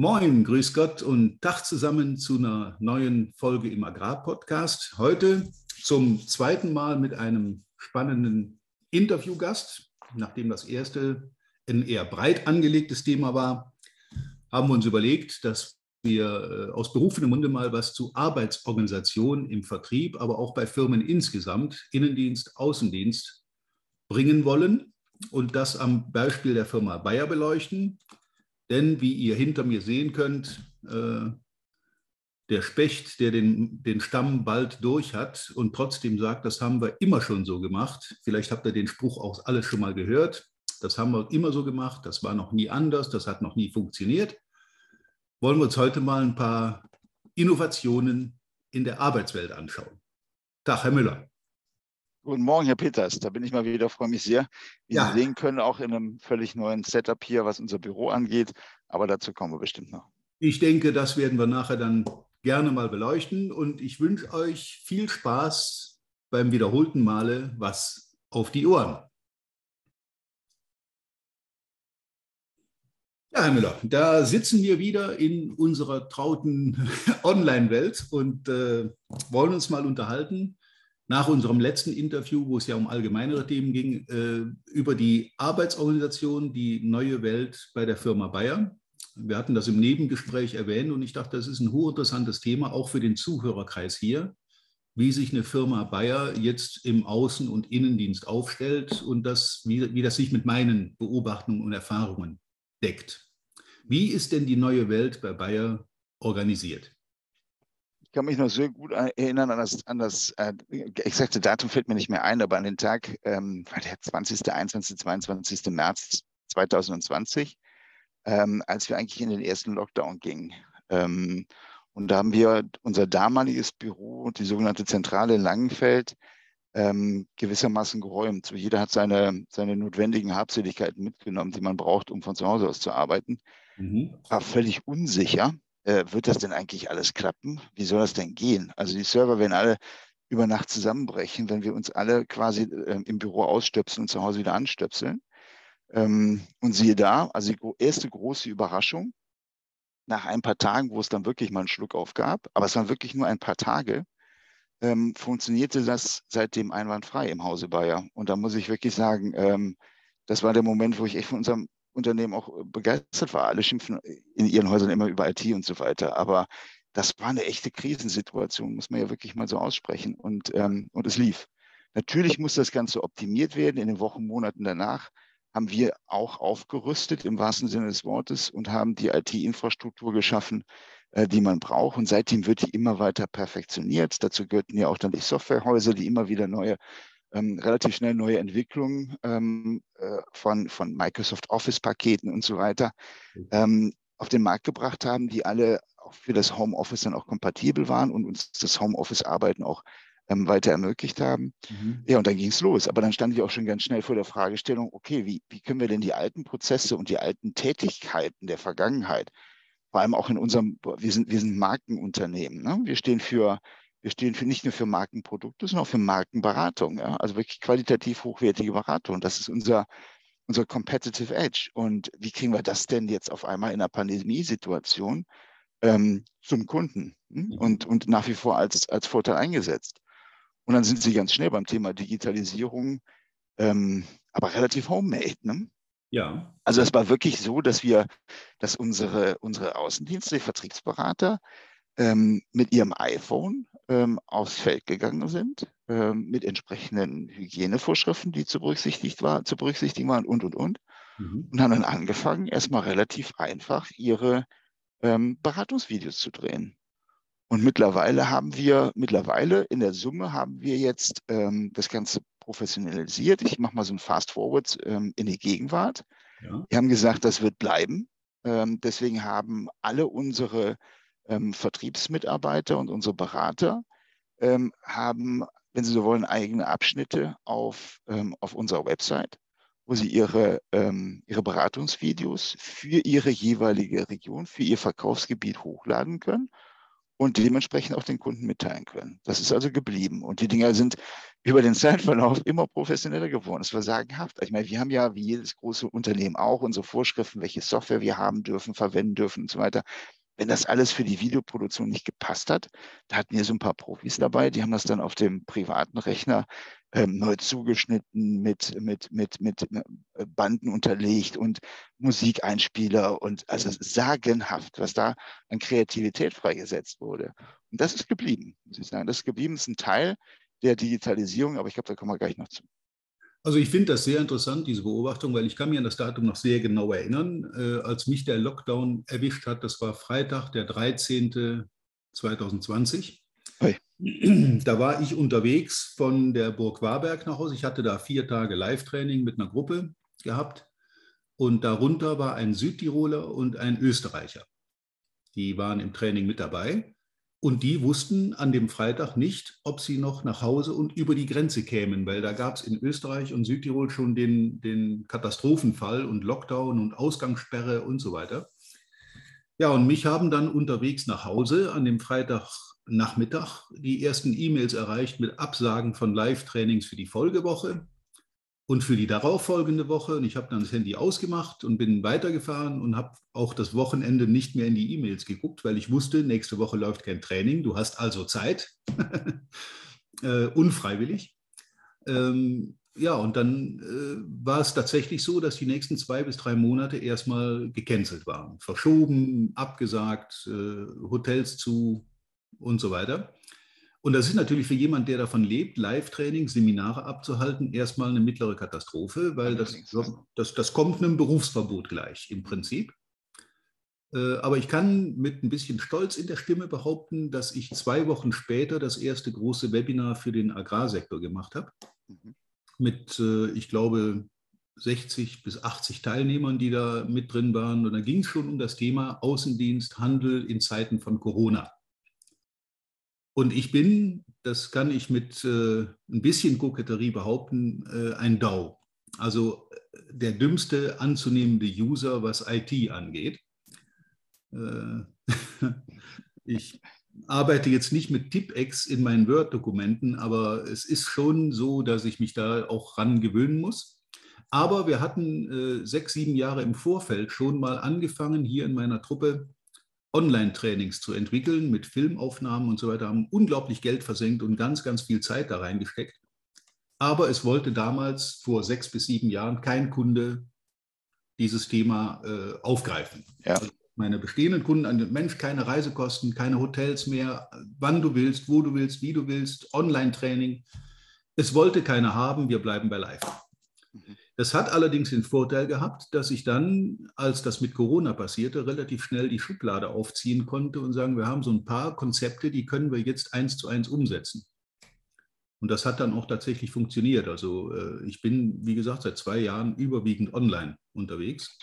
Moin, grüß Gott und Tag zusammen zu einer neuen Folge im Agrarpodcast. Heute zum zweiten Mal mit einem spannenden Interviewgast. Nachdem das erste ein eher breit angelegtes Thema war, haben wir uns überlegt, dass wir äh, aus berufenem Munde mal was zu Arbeitsorganisation im Vertrieb, aber auch bei Firmen insgesamt, Innendienst, Außendienst, bringen wollen und das am Beispiel der Firma Bayer beleuchten. Denn wie ihr hinter mir sehen könnt, äh, der Specht, der den, den Stamm bald durch hat und trotzdem sagt, das haben wir immer schon so gemacht. Vielleicht habt ihr den Spruch auch alles schon mal gehört. Das haben wir immer so gemacht, das war noch nie anders, das hat noch nie funktioniert. Wollen wir uns heute mal ein paar Innovationen in der Arbeitswelt anschauen. Tag, Herr Müller. Guten Morgen, Herr Peters. Da bin ich mal wieder, freue mich sehr. Wie ja. Sie sehen können, auch in einem völlig neuen Setup hier, was unser Büro angeht. Aber dazu kommen wir bestimmt noch. Ich denke, das werden wir nachher dann gerne mal beleuchten. Und ich wünsche euch viel Spaß beim wiederholten Male was auf die Ohren. Ja, Herr Müller, da sitzen wir wieder in unserer trauten Online-Welt und äh, wollen uns mal unterhalten nach unserem letzten Interview, wo es ja um allgemeinere Themen ging, äh, über die Arbeitsorganisation, die neue Welt bei der Firma Bayer. Wir hatten das im Nebengespräch erwähnt und ich dachte, das ist ein hochinteressantes Thema, auch für den Zuhörerkreis hier, wie sich eine Firma Bayer jetzt im Außen- und Innendienst aufstellt und das, wie, wie das sich mit meinen Beobachtungen und Erfahrungen deckt. Wie ist denn die neue Welt bei Bayer organisiert? Ich kann mich noch sehr gut erinnern an das, an das äh, exakte Datum fällt mir nicht mehr ein, aber an den Tag, ähm, der 20., 21., 22. März 2020, ähm, als wir eigentlich in den ersten Lockdown gingen. Ähm, und da haben wir unser damaliges Büro, die sogenannte Zentrale in Langenfeld, ähm, gewissermaßen geräumt. So jeder hat seine, seine notwendigen Habseligkeiten mitgenommen, die man braucht, um von zu Hause aus zu arbeiten. Mhm. War völlig unsicher. Äh, wird das denn eigentlich alles klappen? Wie soll das denn gehen? Also die Server werden alle über Nacht zusammenbrechen, wenn wir uns alle quasi äh, im Büro ausstöpseln und zu Hause wieder anstöpseln. Ähm, und siehe da, also die erste große Überraschung, nach ein paar Tagen, wo es dann wirklich mal einen Schluck aufgab, aber es waren wirklich nur ein paar Tage, ähm, funktionierte das seitdem einwandfrei im Hause Bayer. Und da muss ich wirklich sagen, ähm, das war der Moment, wo ich echt von unserem Unternehmen auch begeistert war. Alle schimpfen in ihren Häusern immer über IT und so weiter. Aber das war eine echte Krisensituation, muss man ja wirklich mal so aussprechen. Und, ähm, und es lief. Natürlich muss das Ganze optimiert werden. In den Wochen, Monaten danach haben wir auch aufgerüstet im wahrsten Sinne des Wortes und haben die IT-Infrastruktur geschaffen, äh, die man braucht. Und seitdem wird die immer weiter perfektioniert. Dazu gehörten ja auch dann die Softwarehäuser, die immer wieder neue, ähm, relativ schnell neue Entwicklungen ähm, äh, von, von Microsoft Office-Paketen und so weiter mhm. ähm, auf den Markt gebracht haben, die alle auch für das Homeoffice dann auch kompatibel waren und uns das Homeoffice-Arbeiten auch ähm, weiter ermöglicht haben. Mhm. Ja, und dann ging es los. Aber dann stand ich auch schon ganz schnell vor der Fragestellung, okay, wie, wie können wir denn die alten Prozesse und die alten Tätigkeiten der Vergangenheit vor allem auch in unserem, wir sind, wir sind Markenunternehmen. Ne? Wir stehen für, wir stehen für nicht nur für Markenprodukte, sondern auch für Markenberatung. Ja? Also wirklich qualitativ hochwertige Beratung. Das ist unser, unser Competitive Edge. Und wie kriegen wir das denn jetzt auf einmal in einer Pandemiesituation ähm, zum Kunden hm? und, und nach wie vor als, als Vorteil eingesetzt? Und dann sind sie ganz schnell beim Thema Digitalisierung, ähm, aber relativ homemade. Ne? Ja. Also es war wirklich so, dass wir, dass unsere, unsere Außendienste, die Vertriebsberater, ähm, mit ihrem iPhone ähm, aufs Feld gegangen sind, ähm, mit entsprechenden Hygienevorschriften, die zu, berücksichtigt war, zu berücksichtigen waren und, und, und. Mhm. Und haben dann angefangen, erstmal relativ einfach ihre ähm, Beratungsvideos zu drehen. Und mittlerweile haben wir, mittlerweile in der Summe haben wir jetzt ähm, das Ganze professionalisiert. Ich mache mal so ein Fast Forward ähm, in die Gegenwart. Ja. Wir haben gesagt, das wird bleiben. Ähm, deswegen haben alle unsere ähm, Vertriebsmitarbeiter und unsere Berater ähm, haben, wenn Sie so wollen, eigene Abschnitte auf, ähm, auf unserer Website, wo sie ihre, ähm, ihre Beratungsvideos für ihre jeweilige Region, für ihr Verkaufsgebiet hochladen können und dementsprechend auch den Kunden mitteilen können. Das ist also geblieben. Und die Dinger sind über den Zeitverlauf immer professioneller geworden. Es war sagenhaft. Ich meine, wir haben ja wie jedes große Unternehmen auch unsere Vorschriften, welche Software wir haben dürfen, verwenden dürfen und so weiter. Wenn das alles für die Videoproduktion nicht gepasst hat, da hatten wir so ein paar Profis dabei, die haben das dann auf dem privaten Rechner ähm, neu zugeschnitten, mit, mit, mit, mit äh, Banden unterlegt und Musikeinspieler und also sagenhaft, was da an Kreativität freigesetzt wurde. Und das ist geblieben, muss ich sagen. Das ist geblieben, ist ein Teil der Digitalisierung, aber ich glaube, da kommen wir gleich noch zu. Also ich finde das sehr interessant, diese Beobachtung, weil ich kann mir an das Datum noch sehr genau erinnern, äh, als mich der Lockdown erwischt hat. Das war Freitag, der 13. 2020. Hey. Da war ich unterwegs von der Burg Warberg nach Hause. Ich hatte da vier Tage Live-Training mit einer Gruppe gehabt. Und darunter war ein Südtiroler und ein Österreicher. Die waren im Training mit dabei. Und die wussten an dem Freitag nicht, ob sie noch nach Hause und über die Grenze kämen, weil da gab es in Österreich und Südtirol schon den, den Katastrophenfall und Lockdown und Ausgangssperre und so weiter. Ja, und mich haben dann unterwegs nach Hause an dem Freitagnachmittag die ersten E-Mails erreicht mit Absagen von Live-Trainings für die Folgewoche und für die darauffolgende Woche. Und ich habe dann das Handy ausgemacht und bin weitergefahren und habe auch das Wochenende nicht mehr in die E-Mails geguckt, weil ich wusste, nächste Woche läuft kein Training. Du hast also Zeit, äh, unfreiwillig. Ähm, ja, und dann äh, war es tatsächlich so, dass die nächsten zwei bis drei Monate erstmal gecancelt waren. Verschoben, abgesagt, äh, Hotels zu und so weiter. Und das ist natürlich für jemanden, der davon lebt, Live-Training, Seminare abzuhalten, erstmal eine mittlere Katastrophe, weil das, das, das kommt einem Berufsverbot gleich im Prinzip. Äh, aber ich kann mit ein bisschen Stolz in der Stimme behaupten, dass ich zwei Wochen später das erste große Webinar für den Agrarsektor gemacht habe. Mhm. Mit, äh, ich glaube, 60 bis 80 Teilnehmern, die da mit drin waren. Und da ging es schon um das Thema Außendienst, Handel in Zeiten von Corona. Und ich bin, das kann ich mit äh, ein bisschen Koketterie behaupten, äh, ein DAO. Also äh, der dümmste anzunehmende User, was IT angeht. Äh, ich arbeite jetzt nicht mit Tipex in meinen Word-Dokumenten, aber es ist schon so, dass ich mich da auch ran gewöhnen muss. Aber wir hatten äh, sechs, sieben Jahre im Vorfeld schon mal angefangen, hier in meiner Truppe Online-Trainings zu entwickeln mit Filmaufnahmen und so weiter, haben unglaublich Geld versenkt und ganz, ganz viel Zeit da reingesteckt. Aber es wollte damals vor sechs bis sieben Jahren kein Kunde dieses Thema äh, aufgreifen. Ja. Also meine bestehenden Kunden, Mensch, keine Reisekosten, keine Hotels mehr, wann du willst, wo du willst, wie du willst, Online-Training. Es wollte keiner haben, wir bleiben bei Live. Mhm. Das hat allerdings den Vorteil gehabt, dass ich dann, als das mit Corona passierte, relativ schnell die Schublade aufziehen konnte und sagen, wir haben so ein paar Konzepte, die können wir jetzt eins zu eins umsetzen. Und das hat dann auch tatsächlich funktioniert. Also äh, ich bin, wie gesagt, seit zwei Jahren überwiegend online unterwegs.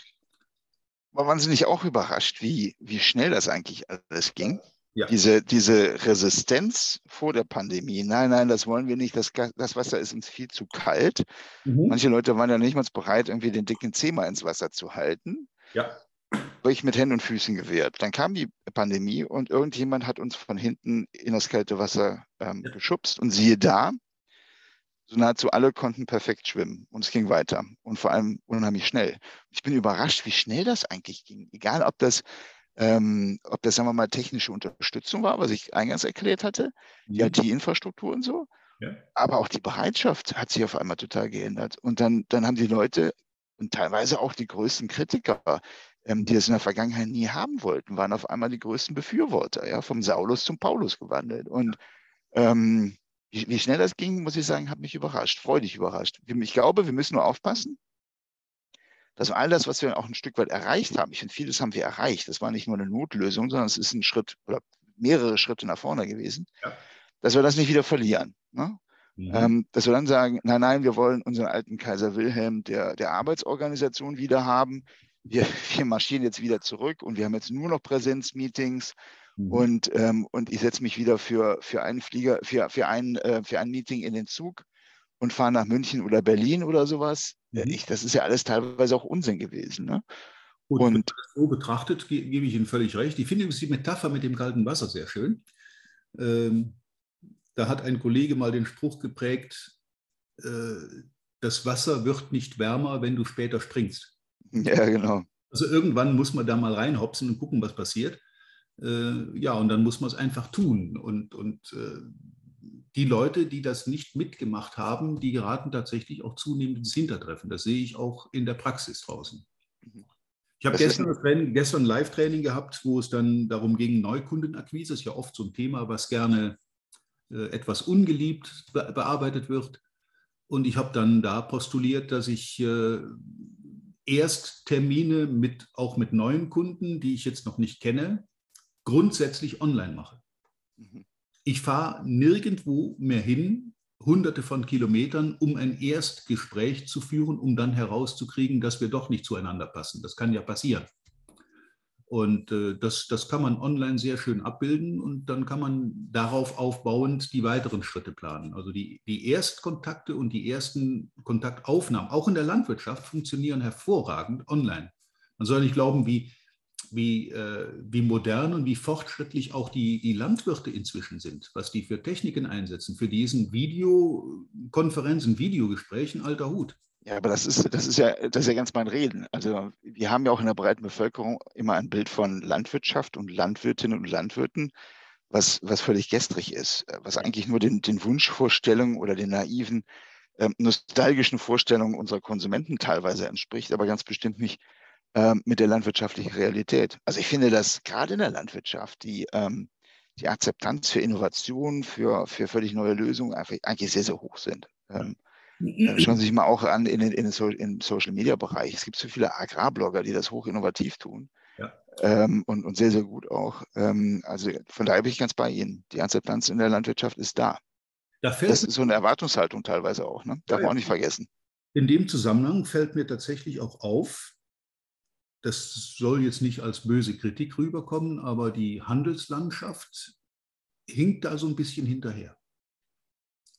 Sie nicht auch überrascht, wie, wie schnell das eigentlich alles ging? Ja. Diese, diese Resistenz vor der Pandemie, nein, nein, das wollen wir nicht, das, das Wasser ist uns viel zu kalt. Mhm. Manche Leute waren ja nicht mal bereit, irgendwie den dicken Zeh mal ins Wasser zu halten. Ja. Ich mit Händen und Füßen gewehrt. Dann kam die Pandemie und irgendjemand hat uns von hinten in das kalte Wasser ähm, ja. geschubst und siehe da, so nahezu alle konnten perfekt schwimmen und es ging weiter und vor allem unheimlich schnell. Ich bin überrascht, wie schnell das eigentlich ging. Egal, ob das ähm, ob das, sagen wir mal, technische Unterstützung war, was ich eingangs erklärt hatte, die mhm. IT-Infrastruktur und so. Ja. Aber auch die Bereitschaft hat sich auf einmal total geändert. Und dann, dann haben die Leute und teilweise auch die größten Kritiker, ähm, die es in der Vergangenheit nie haben wollten, waren auf einmal die größten Befürworter, ja, vom Saulus zum Paulus gewandelt. Und ähm, wie, wie, schnell das ging, muss ich sagen, hat mich überrascht, freudig überrascht. Ich glaube, wir müssen nur aufpassen, dass all das, was wir auch ein Stück weit erreicht haben, ich finde, vieles haben wir erreicht. Das war nicht nur eine Notlösung, sondern es ist ein Schritt oder mehrere Schritte nach vorne gewesen, ja. dass wir das nicht wieder verlieren. Ne? Mhm. Ähm, dass wir dann sagen, nein, nein, wir wollen unseren alten Kaiser Wilhelm der, der Arbeitsorganisation wieder haben. Wir, wir marschieren jetzt wieder zurück und wir haben jetzt nur noch Präsenzmeetings. Mhm. Und, ähm, und ich setze mich wieder für, für einen Flieger, für, für, ein, äh, für ein Meeting in den Zug und fahre nach München oder Berlin oder sowas. Mhm. Ich, das ist ja alles teilweise auch Unsinn gewesen. Ne? Gut, und so betrachtet ge gebe ich Ihnen völlig recht. Ich finde übrigens die Metapher mit dem kalten Wasser sehr schön. Ähm, da hat ein Kollege mal den Spruch geprägt, äh, das Wasser wird nicht wärmer, wenn du später springst. Ja, genau. Also irgendwann muss man da mal reinhopsen und gucken, was passiert. Äh, ja, und dann muss man es einfach tun. Und, und äh, die Leute, die das nicht mitgemacht haben, die geraten tatsächlich auch zunehmend ins Hintertreffen. Das sehe ich auch in der Praxis draußen. Mhm. Ich habe gestern, ein gestern Live-Training gehabt, wo es dann darum ging, Neukundenakquise, das ist ja oft so ein Thema, was gerne äh, etwas ungeliebt be bearbeitet wird. Und ich habe dann da postuliert, dass ich äh, erst Termine mit, auch mit neuen Kunden, die ich jetzt noch nicht kenne, grundsätzlich online mache. Mhm. Ich fahre nirgendwo mehr hin, hunderte von Kilometern, um ein Erstgespräch zu führen, um dann herauszukriegen, dass wir doch nicht zueinander passen. Das kann ja passieren. Und äh, das, das kann man online sehr schön abbilden und dann kann man darauf aufbauend die weiteren Schritte planen. Also die, die Erstkontakte und die ersten Kontaktaufnahmen, auch in der Landwirtschaft, funktionieren hervorragend online. Man soll nicht glauben, wie, wie, äh, wie modern und wie fortschrittlich auch die, die Landwirte inzwischen sind, was die für Techniken einsetzen, für diesen Videokonferenzen, Videogesprächen, alter Hut. Ja, aber das ist, das ist ja, das ist ja ganz mein Reden. Also wir haben ja auch in der breiten Bevölkerung immer ein Bild von Landwirtschaft und Landwirtinnen und Landwirten, was, was völlig gestrig ist, was eigentlich nur den, den Wunschvorstellungen oder den naiven, ähm, nostalgischen Vorstellungen unserer Konsumenten teilweise entspricht, aber ganz bestimmt nicht ähm, mit der landwirtschaftlichen Realität. Also ich finde, dass gerade in der Landwirtschaft die, ähm, die Akzeptanz für Innovation, für, für völlig neue Lösungen einfach eigentlich sehr, sehr hoch sind. Ähm, äh, schauen Sie sich mal auch an in den, in den so im Social Media Bereich. Es gibt so viele Agrarblogger, die das hoch innovativ tun. Ja. Ähm, und, und sehr, sehr gut auch. Ähm, also von daher bin ich ganz bei Ihnen. Die Akzeptanz in der Landwirtschaft ist da. Da das ist so eine Erwartungshaltung teilweise auch, ne? darf man auch nicht vergessen. In dem Zusammenhang fällt mir tatsächlich auch auf, das soll jetzt nicht als böse Kritik rüberkommen, aber die Handelslandschaft hinkt da so ein bisschen hinterher,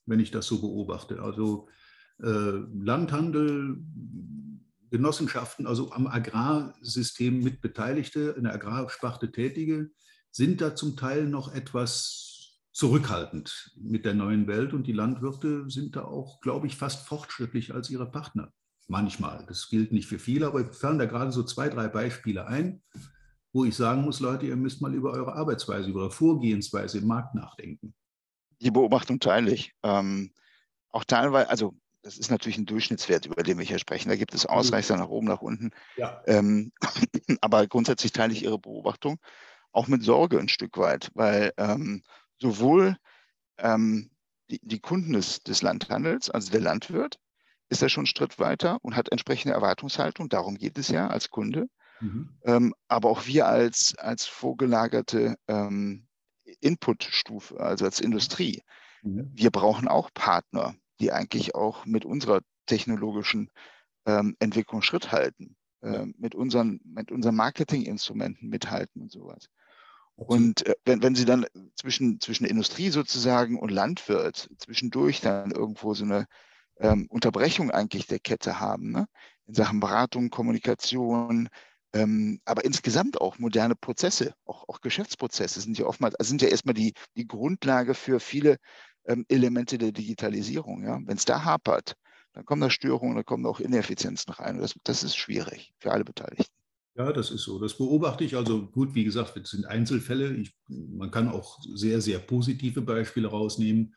wenn ich das so beobachte. Also äh, Landhandel, Genossenschaften, also am Agrarsystem mit Beteiligte, in der Agrarsparte Tätige, sind da zum Teil noch etwas zurückhaltend mit der neuen Welt und die Landwirte sind da auch, glaube ich, fast fortschrittlich als ihre Partner. Manchmal. Das gilt nicht für viele, aber ich fallen da gerade so zwei, drei Beispiele ein, wo ich sagen muss, Leute, ihr müsst mal über eure Arbeitsweise, über eure Vorgehensweise im Markt nachdenken. Die Beobachtung teile ich. Ähm, auch teilweise, also das ist natürlich ein Durchschnittswert, über den wir hier sprechen. Da gibt es Ausreißer nach oben, nach unten. Ja. Ähm, aber grundsätzlich teile ich Ihre Beobachtung auch mit Sorge ein Stück weit, weil ähm, sowohl ähm, die, die, Kunden des, des Landhandels, also der Landwirt, ist er schon einen Schritt weiter und hat entsprechende Erwartungshaltung. Darum geht es ja als Kunde. Mhm. Ähm, aber auch wir als, als vorgelagerte ähm, Inputstufe, also als Industrie, mhm. wir brauchen auch Partner, die eigentlich auch mit unserer technologischen ähm, Entwicklung Schritt halten, äh, mit, unseren, mit unseren Marketinginstrumenten mithalten und sowas. Und äh, wenn, wenn Sie dann zwischen, zwischen Industrie sozusagen und Landwirt zwischendurch dann irgendwo so eine ähm, Unterbrechung eigentlich der Kette haben, ne? in Sachen Beratung, Kommunikation, ähm, aber insgesamt auch moderne Prozesse, auch, auch Geschäftsprozesse sind ja oftmals, also sind ja erstmal die, die Grundlage für viele ähm, Elemente der Digitalisierung. Ja? Wenn es da hapert, dann kommen da Störungen, dann kommen auch Ineffizienzen rein. Und das, das ist schwierig für alle Beteiligten. Ja, das ist so. Das beobachte ich. Also gut, wie gesagt, es sind Einzelfälle. Ich, man kann auch sehr, sehr positive Beispiele rausnehmen.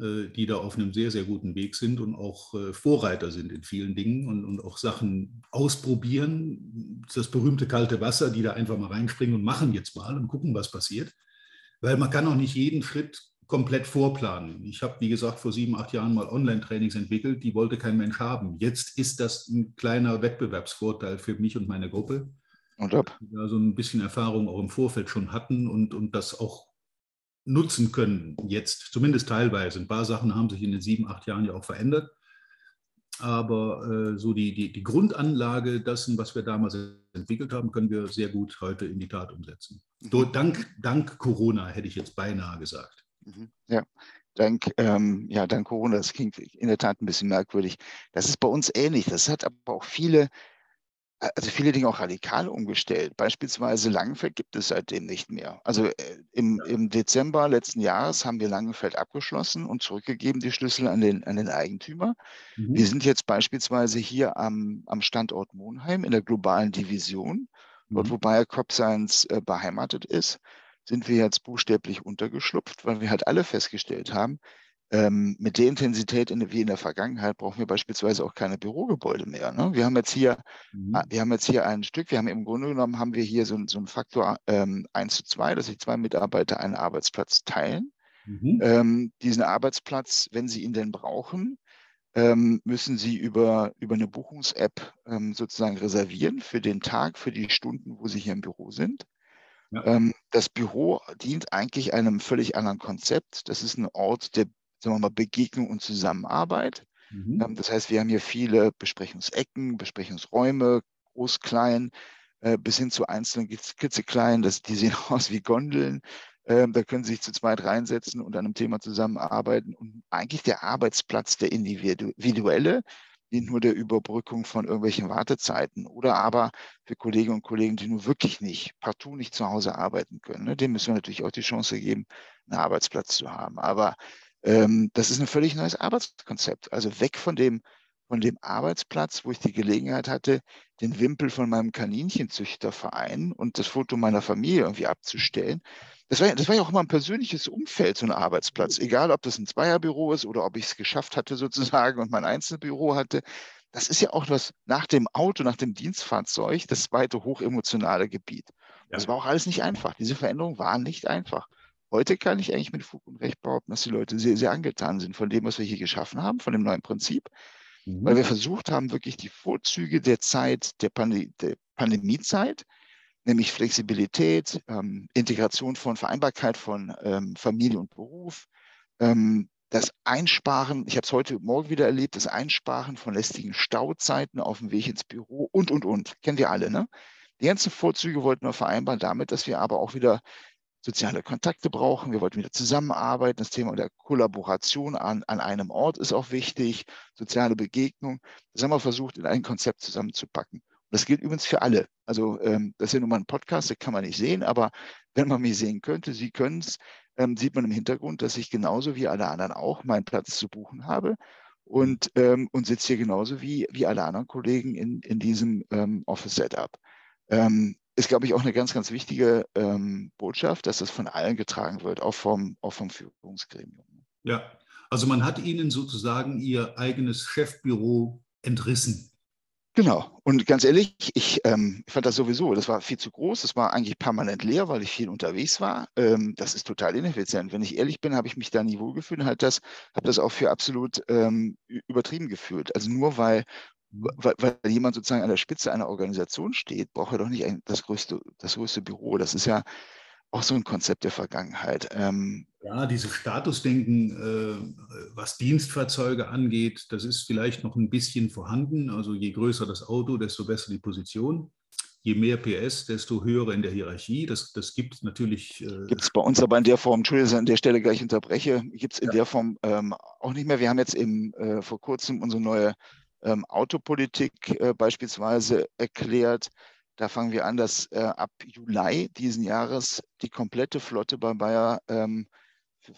Äh, die da auf einem sehr, sehr guten Weg sind und auch äh, Vorreiter sind in vielen Dingen und, und auch Sachen ausprobieren. Das berühmte kalte Wasser, die da einfach mal reinspringen und machen jetzt mal und gucken, was passiert. Weil man kann auch nicht jeden Schritt komplett vorplanen. Ich habe, wie gesagt, vor sieben, acht Jahren mal Online-Trainings entwickelt, die wollte kein Mensch haben. Jetzt ist das ein kleiner Wettbewerbsvorteil für mich und meine Gruppe. Und ob? Da so ein bisschen Erfahrung auch im Vorfeld schon hatten und, und das auch nutzen können jetzt, zumindest teilweise. Ein paar Sachen haben sich in den sieben, acht Jahren ja auch verändert. Aber äh, so die, die, die Grundanlage dessen, was wir damals entwickelt haben, können wir sehr gut heute in die Tat umsetzen. Mhm. Dank, dank Corona hätte ich jetzt beinahe gesagt. Mhm. Ja, dank, ähm, ja, dank Corona, das klingt in der Tat ein bisschen merkwürdig. Das ist bei uns ähnlich. Das hat aber auch viele also viele Dinge auch radikal umgestellt. Beispielsweise Langenfeld gibt es seitdem nicht mehr. Also äh, im, im Dezember letzten Jahres haben wir Langenfeld abgeschlossen und zurückgegeben die Schlüssel an den, an den Eigentümer. Mhm. Wir sind jetzt beispielsweise hier am, am Standort Monheim in der globalen Division, mhm. dort wo Bayer Crop Science äh, beheimatet ist, sind wir jetzt buchstäblich untergeschlupft, weil wir halt alle festgestellt haben, ähm, mit der Intensität in, wie in der Vergangenheit brauchen wir beispielsweise auch keine Bürogebäude mehr. Ne? Wir haben jetzt hier, mhm. wir haben jetzt hier ein Stück, wir haben im Grunde genommen haben wir hier so, so einen Faktor ähm, 1 zu 2, dass sich zwei Mitarbeiter einen Arbeitsplatz teilen. Mhm. Ähm, diesen Arbeitsplatz, wenn sie ihn denn brauchen, ähm, müssen Sie über, über eine Buchungs-App ähm, sozusagen reservieren für den Tag, für die Stunden, wo Sie hier im Büro sind. Ja. Ähm, das Büro dient eigentlich einem völlig anderen Konzept. Das ist ein Ort der sagen wir mal, Begegnung und Zusammenarbeit. Mhm. Ähm, das heißt, wir haben hier viele Besprechungsecken, Besprechungsräume, groß, klein, äh, bis hin zu einzelnen klitzekleinen, das, die sehen aus wie Gondeln. Ähm, da können Sie sich zu zweit reinsetzen und an einem Thema zusammenarbeiten. Und eigentlich der Arbeitsplatz, der individuelle, dient nur der Überbrückung von irgendwelchen Wartezeiten oder aber für Kolleginnen und Kollegen, die nur wirklich nicht, partout nicht zu Hause arbeiten können. Ne? Dem müssen wir natürlich auch die Chance geben, einen Arbeitsplatz zu haben. Aber ähm, das ist ein völlig neues Arbeitskonzept. Also weg von dem, von dem Arbeitsplatz, wo ich die Gelegenheit hatte, den Wimpel von meinem Kaninchenzüchterverein und das Foto meiner Familie irgendwie abzustellen. Das war, das war ja auch immer ein persönliches Umfeld, so ein Arbeitsplatz. Egal, ob das ein Zweierbüro ist oder ob ich es geschafft hatte sozusagen und mein Einzelbüro hatte. Das ist ja auch was nach dem Auto, nach dem Dienstfahrzeug, das zweite hochemotionale Gebiet. Ja. Das war auch alles nicht einfach. Diese Veränderungen waren nicht einfach. Heute kann ich eigentlich mit Fug und Recht behaupten, dass die Leute sehr, sehr angetan sind von dem, was wir hier geschaffen haben, von dem neuen Prinzip, mhm. weil wir versucht haben, wirklich die Vorzüge der Zeit, der, Pand der Pandemiezeit, nämlich Flexibilität, ähm, Integration von Vereinbarkeit von ähm, Familie und Beruf, ähm, das Einsparen, ich habe es heute Morgen wieder erlebt, das Einsparen von lästigen Stauzeiten auf dem Weg ins Büro und, und, und. Kennen wir alle, ne? Die ganzen Vorzüge wollten wir vereinbaren damit, dass wir aber auch wieder soziale Kontakte brauchen. Wir wollten wieder zusammenarbeiten. Das Thema der Kollaboration an, an einem Ort ist auch wichtig. Soziale Begegnung. Das haben wir versucht, in ein Konzept zusammenzupacken. Und das gilt übrigens für alle. Also ähm, das ist ja nun mal ein Podcast, das kann man nicht sehen, aber wenn man mich sehen könnte, Sie können es, ähm, sieht man im Hintergrund, dass ich genauso wie alle anderen auch meinen Platz zu buchen habe und, ähm, und sitze hier genauso wie, wie alle anderen Kollegen in, in diesem ähm, Office-Setup. Ähm, ist, glaube ich, auch eine ganz, ganz wichtige ähm, Botschaft, dass das von allen getragen wird, auch vom, auch vom Führungsgremium. Ja, also man hat Ihnen sozusagen Ihr eigenes Chefbüro entrissen. Genau. Und ganz ehrlich, ich ähm, fand das sowieso, das war viel zu groß, das war eigentlich permanent leer, weil ich viel unterwegs war. Ähm, das ist total ineffizient. Wenn ich ehrlich bin, habe ich mich da nie wohlgefühlt und halt das, habe das auch für absolut ähm, übertrieben gefühlt. Also nur weil weil, weil, jemand sozusagen an der Spitze einer Organisation steht, braucht er doch nicht ein, das, größte, das größte Büro. Das ist ja auch so ein Konzept der Vergangenheit. Ähm, ja, dieses Statusdenken, äh, was Dienstfahrzeuge angeht, das ist vielleicht noch ein bisschen vorhanden. Also je größer das Auto, desto besser die Position. Je mehr PS, desto höher in der Hierarchie. Das, das gibt es natürlich. Äh gibt es bei uns aber in der Form, Entschuldigung, an der Stelle gleich unterbreche, gibt es in ja. der Form ähm, auch nicht mehr. Wir haben jetzt eben äh, vor kurzem unsere neue ähm, Autopolitik äh, beispielsweise erklärt. Da fangen wir an, dass äh, ab Juli diesen Jahres die komplette Flotte bei Bayer ähm,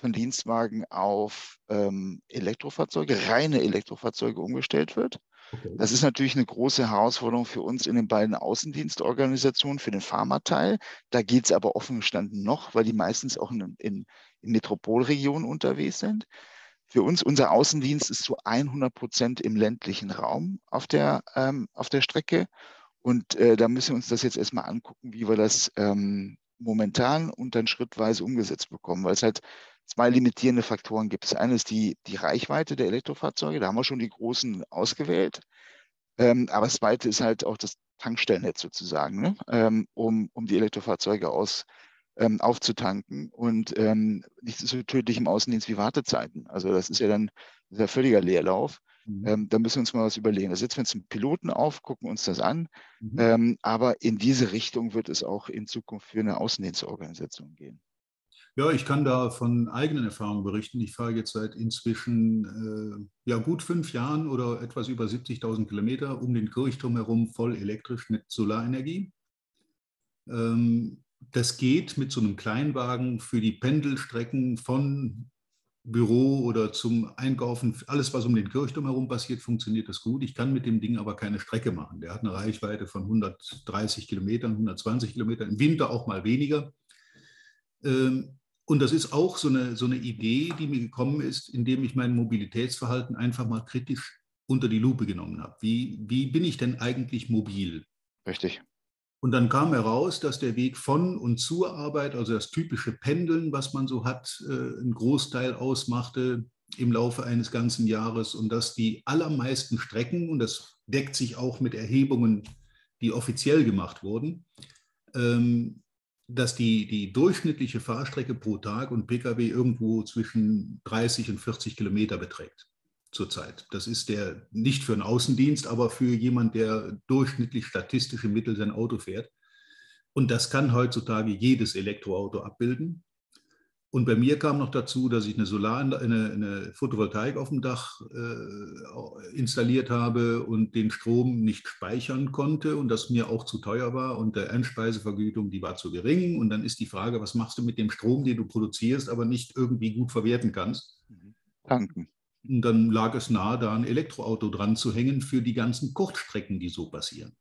von Dienstwagen auf ähm, Elektrofahrzeuge, reine Elektrofahrzeuge umgestellt wird. Okay. Das ist natürlich eine große Herausforderung für uns in den beiden Außendienstorganisationen, für den Pharmateil. Da geht es aber offen gestanden noch, weil die meistens auch in, in, in Metropolregionen unterwegs sind. Für uns, unser Außendienst ist zu 100 Prozent im ländlichen Raum auf der, ähm, auf der Strecke. Und äh, da müssen wir uns das jetzt erstmal angucken, wie wir das ähm, momentan und dann schrittweise umgesetzt bekommen, weil es halt zwei limitierende Faktoren gibt. Das eine ist die, die Reichweite der Elektrofahrzeuge, da haben wir schon die großen ausgewählt. Ähm, aber das zweite ist halt auch das Tankstellennetz sozusagen, ne? ähm, um, um die Elektrofahrzeuge aus, ähm, aufzutanken und ähm, nicht so tödlich im Außendienst wie Wartezeiten. Also das ist ja dann ein völliger Leerlauf. Mhm. Ähm, da müssen wir uns mal was überlegen. Da setzen wir uns einen Piloten auf, gucken uns das an. Mhm. Ähm, aber in diese Richtung wird es auch in Zukunft für eine Außendienstorganisation gehen. Ja, ich kann da von eigenen Erfahrungen berichten. Ich fahre jetzt seit inzwischen äh, ja, gut fünf Jahren oder etwas über 70.000 Kilometer um den Kirchturm herum voll elektrisch mit Solarenergie. Ähm, das geht mit so einem Kleinwagen für die Pendelstrecken von Büro oder zum Einkaufen. Alles, was um den Kirchturm herum passiert, funktioniert das gut. Ich kann mit dem Ding aber keine Strecke machen. Der hat eine Reichweite von 130 Kilometern, 120 Kilometern, im Winter auch mal weniger. Ähm, und das ist auch so eine, so eine Idee, die mir gekommen ist, indem ich mein Mobilitätsverhalten einfach mal kritisch unter die Lupe genommen habe. Wie, wie bin ich denn eigentlich mobil? Richtig. Und dann kam heraus, dass der Weg von und zur Arbeit, also das typische Pendeln, was man so hat, äh, einen Großteil ausmachte im Laufe eines ganzen Jahres. Und dass die allermeisten Strecken, und das deckt sich auch mit Erhebungen, die offiziell gemacht wurden, ähm, dass die, die durchschnittliche Fahrstrecke pro Tag und Pkw irgendwo zwischen 30 und 40 Kilometer beträgt zurzeit. Das ist der nicht für einen Außendienst, aber für jemand, der durchschnittlich statistische Mittel sein Auto fährt. Und das kann heutzutage jedes Elektroauto abbilden. Und bei mir kam noch dazu, dass ich eine Solar, eine, eine Photovoltaik auf dem Dach äh, installiert habe und den Strom nicht speichern konnte und das mir auch zu teuer war und der Einspeisevergütung, die war zu gering. Und dann ist die Frage, was machst du mit dem Strom, den du produzierst, aber nicht irgendwie gut verwerten kannst? Tanken. Und dann lag es nahe, da ein Elektroauto dran zu hängen für die ganzen Kurzstrecken, die so passieren.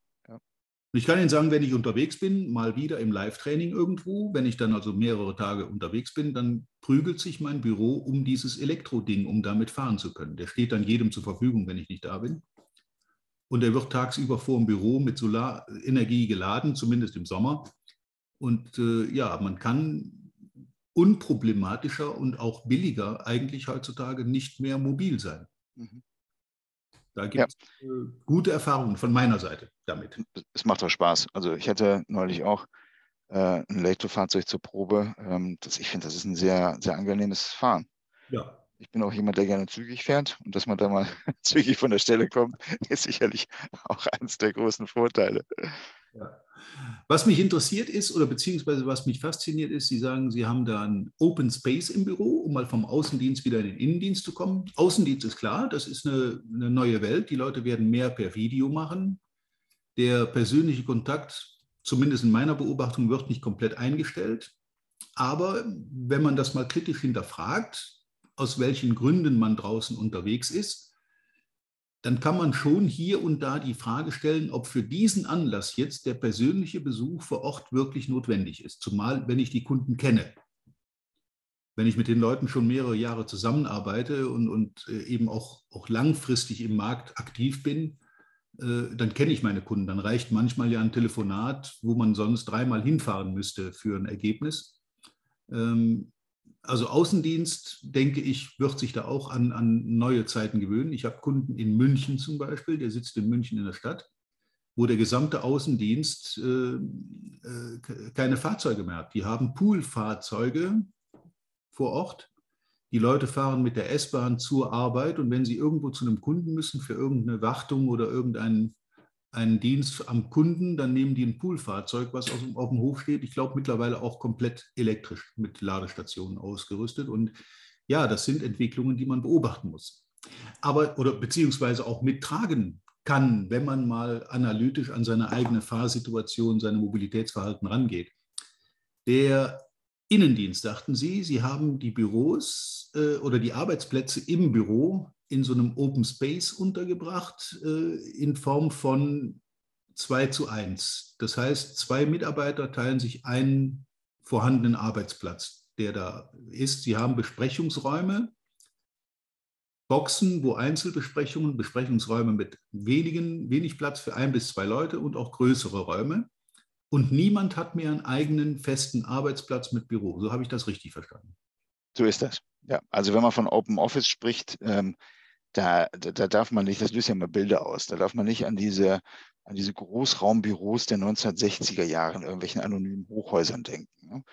Und ich kann Ihnen sagen, wenn ich unterwegs bin, mal wieder im Live-Training irgendwo, wenn ich dann also mehrere Tage unterwegs bin, dann prügelt sich mein Büro um dieses Elektroding, um damit fahren zu können. Der steht dann jedem zur Verfügung, wenn ich nicht da bin. Und er wird tagsüber vor dem Büro mit Solarenergie geladen, zumindest im Sommer. Und äh, ja, man kann unproblematischer und auch billiger eigentlich heutzutage nicht mehr mobil sein. Mhm. Da gibt es ja. Äh, gute Erfahrungen von meiner Seite damit. Es macht auch Spaß. Also ich hatte neulich auch äh, ein Elektrofahrzeug zur Probe. Ähm, das, ich finde, das ist ein sehr, sehr angenehmes Fahren. Ja. Ich bin auch jemand, der gerne zügig fährt und dass man da mal zügig von der Stelle kommt, ist sicherlich auch eines der großen Vorteile. Was mich interessiert ist oder beziehungsweise was mich fasziniert ist, Sie sagen, Sie haben da ein Open Space im Büro, um mal vom Außendienst wieder in den Innendienst zu kommen. Außendienst ist klar, das ist eine, eine neue Welt. Die Leute werden mehr per Video machen. Der persönliche Kontakt, zumindest in meiner Beobachtung, wird nicht komplett eingestellt. Aber wenn man das mal kritisch hinterfragt, aus welchen Gründen man draußen unterwegs ist, dann kann man schon hier und da die Frage stellen, ob für diesen Anlass jetzt der persönliche Besuch vor Ort wirklich notwendig ist, zumal wenn ich die Kunden kenne. Wenn ich mit den Leuten schon mehrere Jahre zusammenarbeite und, und äh, eben auch, auch langfristig im Markt aktiv bin, äh, dann kenne ich meine Kunden. Dann reicht manchmal ja ein Telefonat, wo man sonst dreimal hinfahren müsste für ein Ergebnis. Ähm, also Außendienst, denke ich, wird sich da auch an, an neue Zeiten gewöhnen. Ich habe Kunden in München zum Beispiel, der sitzt in München in der Stadt, wo der gesamte Außendienst äh, äh, keine Fahrzeuge mehr hat. Die haben Poolfahrzeuge vor Ort. Die Leute fahren mit der S-Bahn zur Arbeit und wenn sie irgendwo zu einem Kunden müssen für irgendeine Wartung oder irgendeinen einen Dienst am Kunden, dann nehmen die ein Poolfahrzeug, was auf, auf dem Hof steht. Ich glaube mittlerweile auch komplett elektrisch mit Ladestationen ausgerüstet. Und ja, das sind Entwicklungen, die man beobachten muss. Aber oder beziehungsweise auch mittragen kann, wenn man mal analytisch an seine eigene Fahrsituation, seine Mobilitätsverhalten rangeht. Der Innendienst, dachten Sie, Sie haben die Büros äh, oder die Arbeitsplätze im Büro in so einem Open Space untergebracht äh, in Form von 2 zu 1. Das heißt, zwei Mitarbeiter teilen sich einen vorhandenen Arbeitsplatz, der da ist. Sie haben Besprechungsräume, Boxen, wo Einzelbesprechungen, Besprechungsräume mit wenigen, wenig Platz für ein bis zwei Leute und auch größere Räume. Und niemand hat mehr einen eigenen festen Arbeitsplatz mit Büro. So habe ich das richtig verstanden. So ist das. Ja, also wenn man von Open Office spricht, ähm, da, da, da, darf man nicht, das löst ja mal Bilder aus, da darf man nicht an diese, an diese Großraumbüros der 1960er Jahre in irgendwelchen anonymen Hochhäusern denken, ne?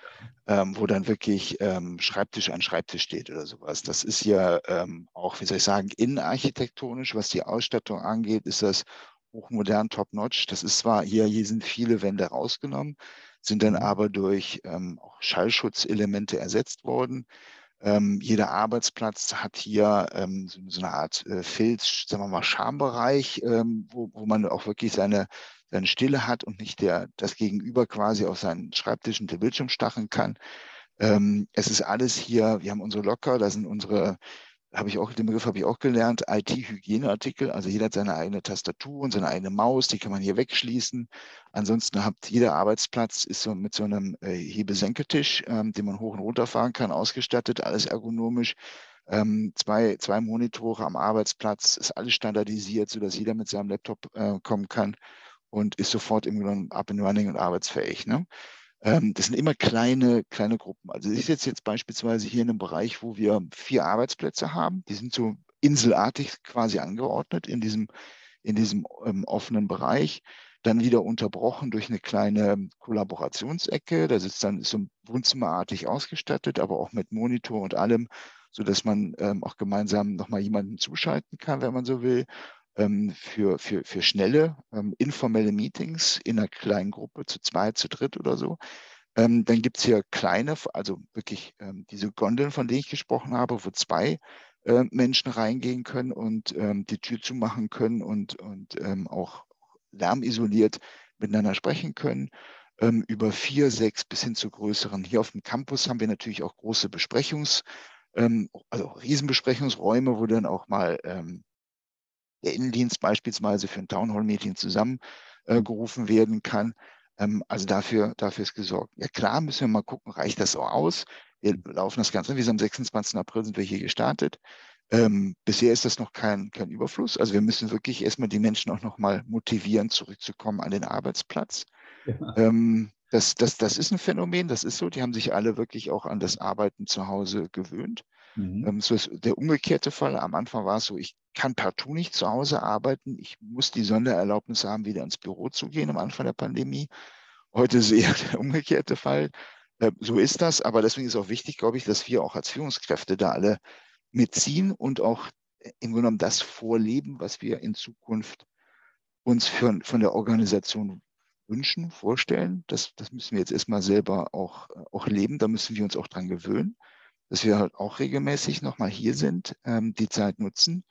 ähm, wo dann wirklich ähm, Schreibtisch an Schreibtisch steht oder sowas. Das ist ja ähm, auch, wie soll ich sagen, innenarchitektonisch, was die Ausstattung angeht, ist das hochmodern, top-notch. Das ist zwar hier, hier sind viele Wände rausgenommen, sind dann mhm. aber durch ähm, auch Schallschutzelemente ersetzt worden. Ähm, jeder Arbeitsplatz hat hier ähm, so, so, eine Art äh, Filz, sagen wir mal, Schambereich, ähm, wo, wo man auch wirklich seine, seine Stille hat und nicht der, das Gegenüber quasi auf seinen Schreibtisch und den Bildschirm stachen kann. Ähm, es ist alles hier, wir haben unsere Locker, da sind unsere habe ich auch, den Begriff habe ich auch gelernt, IT-Hygieneartikel. Also jeder hat seine eigene Tastatur und seine eigene Maus, die kann man hier wegschließen. Ansonsten hat jeder Arbeitsplatz ist so mit so einem äh, Hebesenketisch, ähm, den man hoch und runter fahren kann, ausgestattet, alles ergonomisch. Ähm, zwei, zwei Monitore am Arbeitsplatz, ist alles standardisiert, sodass jeder mit seinem Laptop äh, kommen kann und ist sofort im Grunde up and running und arbeitsfähig. Ne? Ähm, das sind immer kleine, kleine Gruppen. Also ich sitze jetzt beispielsweise hier in einem Bereich, wo wir vier Arbeitsplätze haben. Die sind so inselartig quasi angeordnet in diesem, in diesem ähm, offenen Bereich. Dann wieder unterbrochen durch eine kleine Kollaborationsecke. Da sitzt dann so wohnzimmerartig ausgestattet, aber auch mit Monitor und allem, sodass man ähm, auch gemeinsam nochmal jemanden zuschalten kann, wenn man so will für, für, für schnelle, ähm, informelle Meetings in einer kleinen Gruppe, zu zweit, zu dritt oder so. Ähm, dann gibt es hier kleine, also wirklich ähm, diese Gondeln, von denen ich gesprochen habe, wo zwei äh, Menschen reingehen können und ähm, die Tür zumachen können und, und ähm, auch lärmisoliert miteinander sprechen können über vier, sechs bis hin zu größeren. Hier auf dem Campus haben wir natürlich auch große Besprechungs, also Riesenbesprechungsräume, wo dann auch mal ähm, der Innendienst beispielsweise für ein Townhall-Meeting zusammengerufen äh, werden kann. Ähm, also dafür, dafür ist gesorgt. Ja klar, müssen wir mal gucken, reicht das so aus? Wir laufen das Ganze, wie am 26. April sind wir hier gestartet. Ähm, bisher ist das noch kein, kein Überfluss. Also wir müssen wirklich erstmal die Menschen auch nochmal motivieren, zurückzukommen an den Arbeitsplatz. Ja. Ähm, das, das, das ist ein Phänomen, das ist so. Die haben sich alle wirklich auch an das Arbeiten zu Hause gewöhnt. Mhm. Ähm, so ist der umgekehrte Fall. Am Anfang war es so, ich kann partout nicht zu Hause arbeiten. Ich muss die Sondererlaubnis haben, wieder ins Büro zu gehen am Anfang der Pandemie. Heute ist eher der umgekehrte Fall. Äh, so ist das. Aber deswegen ist auch wichtig, glaube ich, dass wir auch als Führungskräfte da alle mitziehen und auch im Grunde genommen das vorleben, was wir in Zukunft uns für, von der Organisation wünschen, vorstellen. Das, das müssen wir jetzt erstmal selber auch, auch leben. Da müssen wir uns auch dran gewöhnen dass wir halt auch regelmäßig nochmal hier sind, ähm, die Zeit nutzen.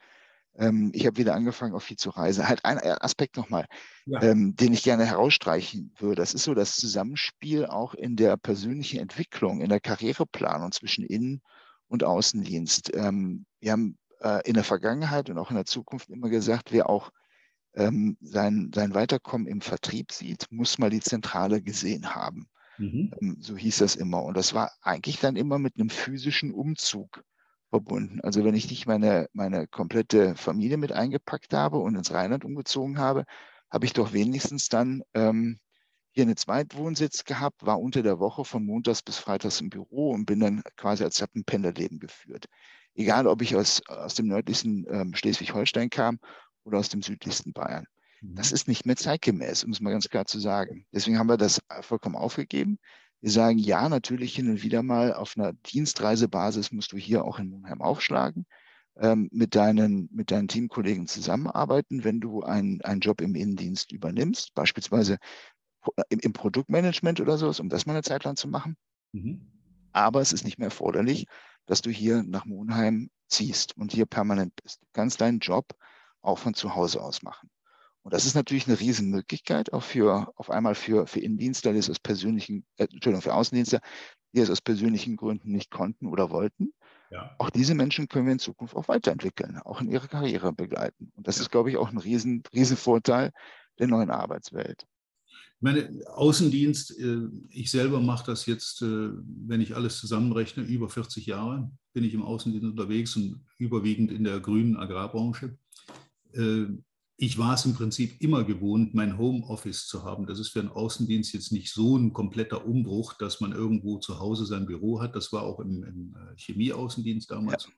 Ähm, ich habe wieder angefangen, auch viel zu reisen. Halt ein Aspekt nochmal, ja. ähm, den ich gerne herausstreichen würde. Das ist so das Zusammenspiel auch in der persönlichen Entwicklung, in der Karriereplanung zwischen Innen- und Außendienst. Ähm, wir haben äh, in der Vergangenheit und auch in der Zukunft immer gesagt, wer auch ähm, sein, sein Weiterkommen im Vertrieb sieht, muss mal die Zentrale gesehen haben. Mhm. Ähm, so hieß das immer. Und das war eigentlich dann immer mit einem physischen Umzug verbunden. Also wenn ich nicht meine, meine komplette Familie mit eingepackt habe und ins Rheinland umgezogen habe, habe ich doch wenigstens dann ähm, hier einen Zweitwohnsitz gehabt, war unter der Woche von Montags bis Freitags im Büro und bin dann quasi als ein Pendelleben geführt. Egal, ob ich aus, aus dem nördlichsten ähm, Schleswig-Holstein kam oder aus dem südlichsten Bayern. Das mhm. ist nicht mehr zeitgemäß, um es mal ganz klar zu sagen. Deswegen haben wir das vollkommen aufgegeben. Wir sagen, ja, natürlich hin und wieder mal auf einer Dienstreisebasis musst du hier auch in Monheim aufschlagen, ähm, mit, deinen, mit deinen Teamkollegen zusammenarbeiten, wenn du einen, einen Job im Innendienst übernimmst, beispielsweise im, im Produktmanagement oder sowas, um das mal eine Zeit lang zu machen. Mhm. Aber es ist nicht mehr erforderlich, dass du hier nach Monheim ziehst und hier permanent bist. Du kannst deinen Job auch von zu Hause aus machen. Und das ist natürlich eine Riesenmöglichkeit, auch für auf einmal für, für Innendienstler, die es aus persönlichen, äh, Entschuldigung, für Außendienstler, die es aus persönlichen Gründen nicht konnten oder wollten. Ja. Auch diese Menschen können wir in Zukunft auch weiterentwickeln, auch in ihrer Karriere begleiten. Und das ja. ist, glaube ich, auch ein Riesen, Riesenvorteil der neuen Arbeitswelt. Ich meine, Außendienst, äh, ich selber mache das jetzt, äh, wenn ich alles zusammenrechne, über 40 Jahre bin ich im Außendienst unterwegs und überwiegend in der grünen Agrarbranche. Ich war es im Prinzip immer gewohnt, mein Homeoffice zu haben. Das ist für einen Außendienst jetzt nicht so ein kompletter Umbruch, dass man irgendwo zu Hause sein Büro hat. Das war auch im, im äh, Chemieaußendienst damals.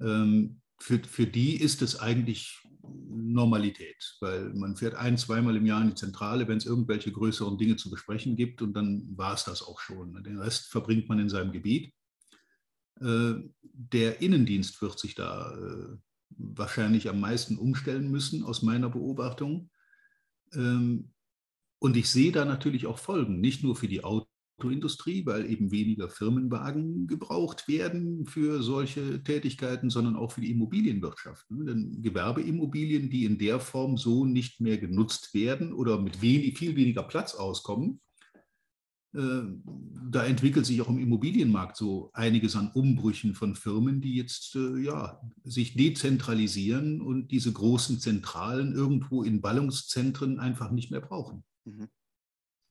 Ja. Ähm, für, für die ist es eigentlich Normalität, weil man fährt ein, zweimal im Jahr in die Zentrale, wenn es irgendwelche größeren Dinge zu besprechen gibt und dann war es das auch schon. Den Rest verbringt man in seinem Gebiet. Äh, der Innendienst wird sich da äh, wahrscheinlich am meisten umstellen müssen, aus meiner Beobachtung. Ähm, und ich sehe da natürlich auch Folgen, nicht nur für die Autoindustrie, weil eben weniger Firmenwagen gebraucht werden für solche Tätigkeiten, sondern auch für die Immobilienwirtschaft. Ne? Denn Gewerbeimmobilien, die in der Form so nicht mehr genutzt werden oder mit wenig, viel weniger Platz auskommen, da entwickelt sich auch im Immobilienmarkt so einiges an Umbrüchen von Firmen, die jetzt äh, ja, sich dezentralisieren und diese großen Zentralen irgendwo in Ballungszentren einfach nicht mehr brauchen. Mhm.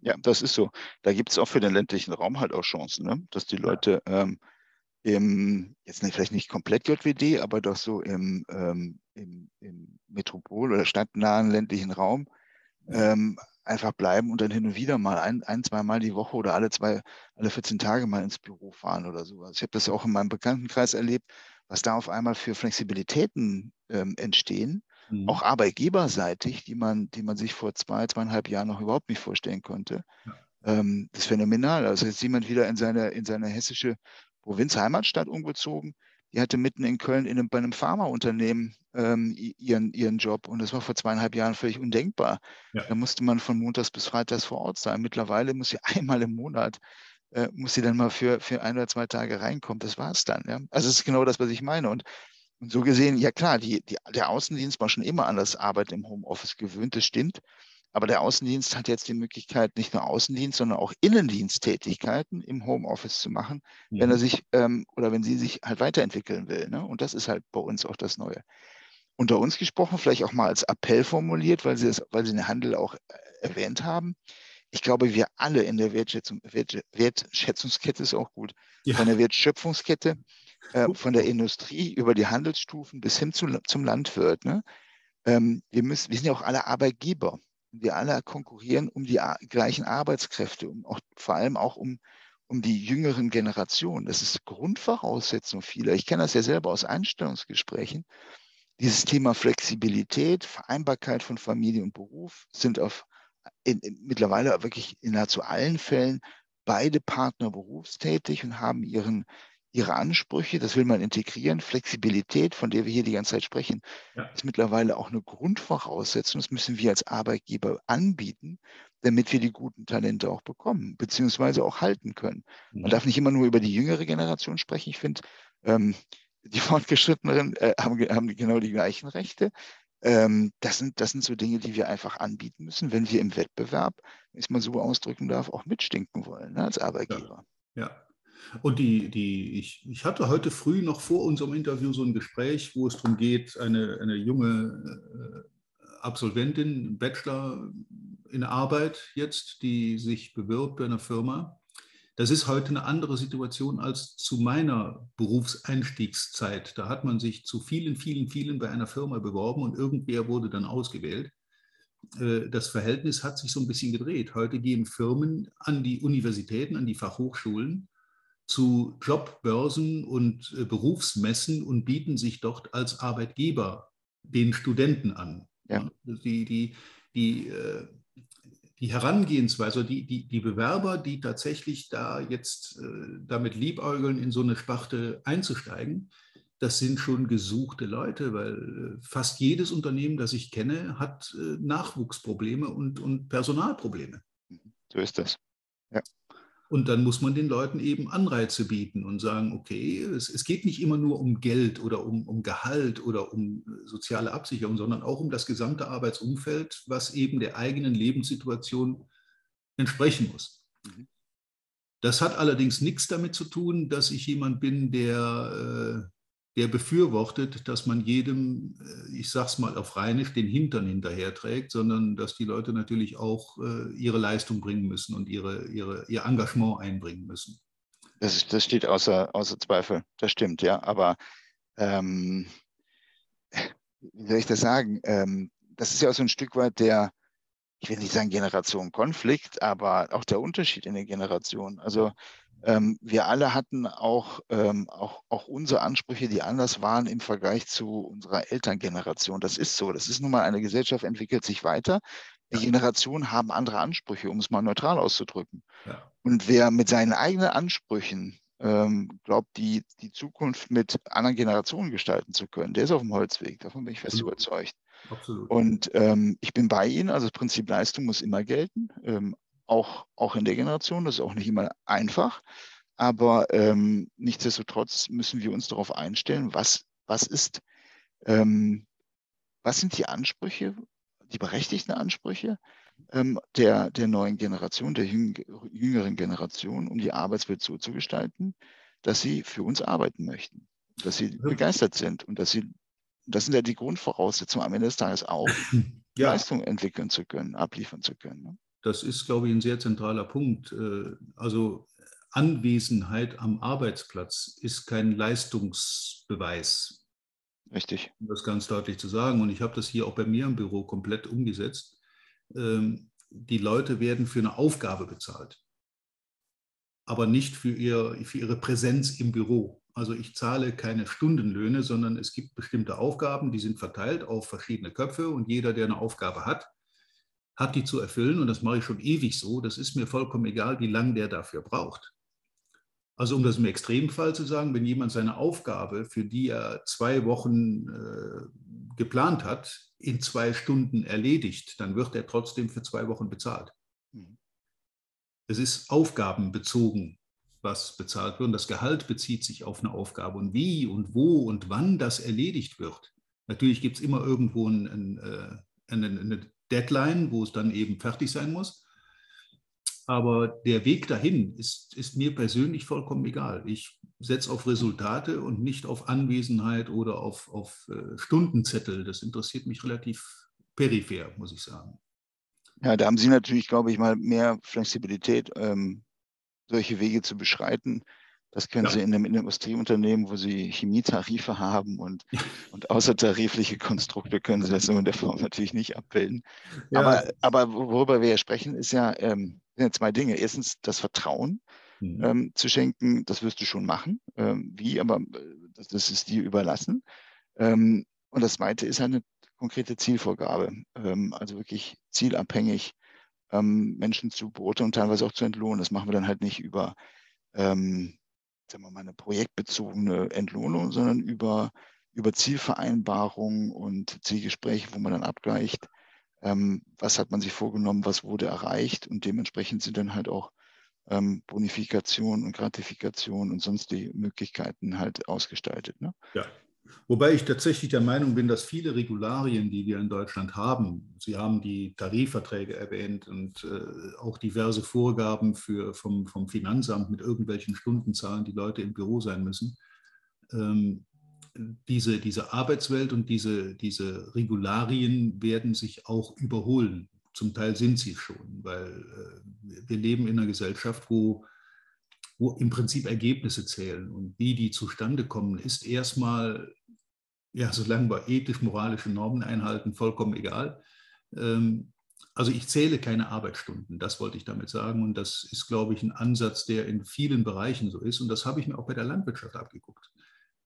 Ja, das ist so. Da gibt es auch für den ländlichen Raum halt auch Chancen, ne? dass die Leute ähm, im, jetzt nicht, vielleicht nicht komplett JWD, aber doch so im, ähm, im, im Metropol- oder stadtnahen ländlichen Raum ähm, einfach bleiben und dann hin und wieder mal ein, ein zwei Mal die Woche oder alle zwei, alle 14 Tage mal ins Büro fahren oder sowas. Ich habe das auch in meinem Bekanntenkreis erlebt, was da auf einmal für Flexibilitäten ähm, entstehen, mhm. auch arbeitgeberseitig, die man, die man sich vor zwei, zweieinhalb Jahren noch überhaupt nicht vorstellen konnte. Ja. Ähm, das ist phänomenal. Also jetzt jemand wieder in seine, in seine hessische Provinz-Heimatstadt umgezogen, die hatte mitten in Köln in einem, bei einem Pharmaunternehmen ähm, ihren, ihren Job und das war vor zweieinhalb Jahren völlig undenkbar. Ja. Da musste man von montags bis freitags vor Ort sein. Mittlerweile muss sie einmal im Monat, äh, muss sie dann mal für, für ein oder zwei Tage reinkommen. Das war es dann. Ja? Also es ist genau das, was ich meine. Und, und so gesehen, ja klar, die, die, der Außendienst war schon immer an das Arbeiten im Homeoffice gewöhnt, das stimmt. Aber der Außendienst hat jetzt die Möglichkeit, nicht nur Außendienst, sondern auch Innendiensttätigkeiten im Homeoffice zu machen, mhm. wenn er mhm. sich ähm, oder wenn sie sich halt weiterentwickeln will. Ne? Und das ist halt bei uns auch das Neue. Unter uns gesprochen, vielleicht auch mal als Appell formuliert, weil Sie, das, weil Sie den Handel auch äh, erwähnt haben. Ich glaube, wir alle in der Wertschätzung, Wertschätzungskette ist auch gut, ja. von der Wertschöpfungskette, äh, von der Industrie über die Handelsstufen bis hin zu, zum Landwirt. Ne? Ähm, wir, müssen, wir sind ja auch alle Arbeitgeber wir alle konkurrieren um die gleichen Arbeitskräfte, um auch, vor allem auch um, um die jüngeren Generationen. Das ist Grundvoraussetzung vieler. Ich kenne das ja selber aus Einstellungsgesprächen. Dieses Thema Flexibilität, Vereinbarkeit von Familie und Beruf sind auf in, in, mittlerweile wirklich in nahezu allen Fällen beide Partner berufstätig und haben ihren, ihre Ansprüche, das will man integrieren. Flexibilität, von der wir hier die ganze Zeit sprechen, ja. ist mittlerweile auch eine Grundvoraussetzung. Das müssen wir als Arbeitgeber anbieten, damit wir die guten Talente auch bekommen, beziehungsweise auch halten können. Man mhm. darf nicht immer nur über die jüngere Generation sprechen. Ich finde, ähm, die Fortgeschritteneren äh, haben, haben, genau die gleichen Rechte. Ähm, das, sind, das sind so Dinge, die wir einfach anbieten müssen, wenn wir im Wettbewerb, wenn ich es mal so ausdrücken darf, auch mitstinken wollen ne, als Arbeitgeber. ja. ja. Und die, die, ich, ich hatte heute früh noch vor unserem Interview so ein Gespräch, wo es darum geht, eine, eine junge äh, Absolventin, Bachelor in Arbeit jetzt, die sich bewirbt bei einer Firma. Das ist heute eine andere Situation als zu meiner Berufseinstiegszeit. Da hat man sich zu vielen, vielen, vielen bei einer Firma beworben und irgendwer wurde dann ausgewählt. Äh, das Verhältnis hat sich so ein bisschen gedreht. Heute gehen Firmen an die Universitäten, an die Fachhochschulen zu Jobbörsen und äh, Berufsmessen und bieten sich dort als Arbeitgeber den Studenten an. Ja. Die, die, die, äh, die Herangehensweise, die, die, die Bewerber, die tatsächlich da jetzt äh, damit liebäugeln, in so eine Sparte einzusteigen, das sind schon gesuchte Leute, weil fast jedes Unternehmen, das ich kenne, hat Nachwuchsprobleme und, und Personalprobleme. So ist das. Ja. Und dann muss man den Leuten eben Anreize bieten und sagen, okay, es, es geht nicht immer nur um Geld oder um, um Gehalt oder um äh, soziale Absicherung, sondern auch um das gesamte Arbeitsumfeld, was eben der eigenen Lebenssituation entsprechen muss. Mhm. Das hat allerdings nichts damit zu tun, dass ich jemand bin, der äh, der befürwortet, dass man jedem, äh, ich sage es mal auf Rheinisch, den Hintern hinterherträgt, sondern dass die Leute natürlich auch äh, ihre Leistung bringen müssen und ihre, ihre, ihr Engagement einbringen müssen. Das, das steht außer, außer Zweifel, das stimmt, ja. Aber ähm, wie soll ich das sagen? Ähm, das ist ja auch so ein Stück weit der, ich will nicht sagen Generationenkonflikt, aber auch der Unterschied in den Generationen. Also ähm, wir alle hatten auch, ähm, auch, auch unsere Ansprüche, die anders waren im Vergleich zu unserer Elterngeneration. Das ist so. Das ist nun mal eine Gesellschaft, entwickelt sich weiter. Die. Generationen haben andere Ansprüche, um es mal neutral auszudrücken. Ja. Und wer mit seinen eigenen Ansprüchen ähm, glaubt, die, die Zukunft mit anderen Generationen gestalten zu können. Der ist auf dem Holzweg, davon bin ich fest Absolut. überzeugt. Absolut. Und ähm, ich bin bei Ihnen, also das Prinzip Leistung muss immer gelten, ähm, auch, auch in der Generation, das ist auch nicht immer einfach. Aber ähm, nichtsdestotrotz müssen wir uns darauf einstellen, was, was ist, ähm, was sind die Ansprüche, die berechtigten Ansprüche ähm, der, der neuen Generation, der jüngeren Generation, um die Arbeitswelt so zu gestalten, dass sie für uns arbeiten möchten, dass sie begeistert sind und dass sie, das sind ja die Grundvoraussetzungen am Ende des Tages auch, ja. Leistung entwickeln zu können, abliefern zu können. Ne? Das ist, glaube ich, ein sehr zentraler Punkt. Äh, also Anwesenheit am Arbeitsplatz ist kein Leistungsbeweis. Richtig. Um das ganz deutlich zu sagen. Und ich habe das hier auch bei mir im Büro komplett umgesetzt. Ähm, die Leute werden für eine Aufgabe bezahlt, aber nicht für, ihr, für ihre Präsenz im Büro. Also ich zahle keine Stundenlöhne, sondern es gibt bestimmte Aufgaben, die sind verteilt auf verschiedene Köpfe und jeder, der eine Aufgabe hat, hat die zu erfüllen und das mache ich schon ewig so. Das ist mir vollkommen egal, wie lange der dafür braucht. Also um das im Extremfall zu sagen, wenn jemand seine Aufgabe, für die er zwei Wochen äh, geplant hat, in zwei Stunden erledigt, dann wird er trotzdem für zwei Wochen bezahlt. Mhm. Es ist aufgabenbezogen, was bezahlt wird. Und das Gehalt bezieht sich auf eine Aufgabe. Und wie und wo und wann das erledigt wird. Natürlich gibt es immer irgendwo ein, ein, äh, eine, eine Deadline, wo es dann eben fertig sein muss. Aber der Weg dahin ist, ist mir persönlich vollkommen egal. Ich setze auf Resultate und nicht auf Anwesenheit oder auf, auf äh, Stundenzettel. Das interessiert mich relativ peripher, muss ich sagen. Ja, da haben Sie natürlich, glaube ich, mal mehr Flexibilität, ähm, solche Wege zu beschreiten. Das können ja. Sie in einem Industrieunternehmen, wo Sie Chemietarife haben und, und außertarifliche Konstrukte, können Sie das so in der Form natürlich nicht abbilden. Ja. Aber, aber worüber wir ja sprechen, ist ja, ähm, sind ja zwei Dinge. Erstens das Vertrauen mhm. ähm, zu schenken, das wirst du schon machen. Ähm, wie, aber äh, das, das, ist dir überlassen. Ähm, und das zweite ist eine konkrete Zielvorgabe, ähm, also wirklich zielabhängig ähm, Menschen zu beurteilen und teilweise auch zu entlohnen. Das machen wir dann halt nicht über sagen wir mal, eine projektbezogene Entlohnung, sondern über, über Zielvereinbarungen und Zielgespräche, wo man dann abgleicht, ähm, was hat man sich vorgenommen, was wurde erreicht und dementsprechend sind dann halt auch ähm, Bonifikation und Gratifikation und sonst die Möglichkeiten halt ausgestaltet. Ne? Ja, Wobei ich tatsächlich der Meinung bin, dass viele Regularien, die wir in Deutschland haben, Sie haben die Tarifverträge erwähnt und äh, auch diverse Vorgaben für, vom, vom Finanzamt mit irgendwelchen Stundenzahlen, die Leute im Büro sein müssen, ähm, diese, diese Arbeitswelt und diese, diese Regularien werden sich auch überholen. Zum Teil sind sie schon, weil äh, wir leben in einer Gesellschaft, wo, wo im Prinzip Ergebnisse zählen. Und wie die zustande kommen, ist erstmal, ja, solange wir ethisch-moralische Normen einhalten, vollkommen egal. Ähm, also ich zähle keine Arbeitsstunden, das wollte ich damit sagen. Und das ist, glaube ich, ein Ansatz, der in vielen Bereichen so ist. Und das habe ich mir auch bei der Landwirtschaft abgeguckt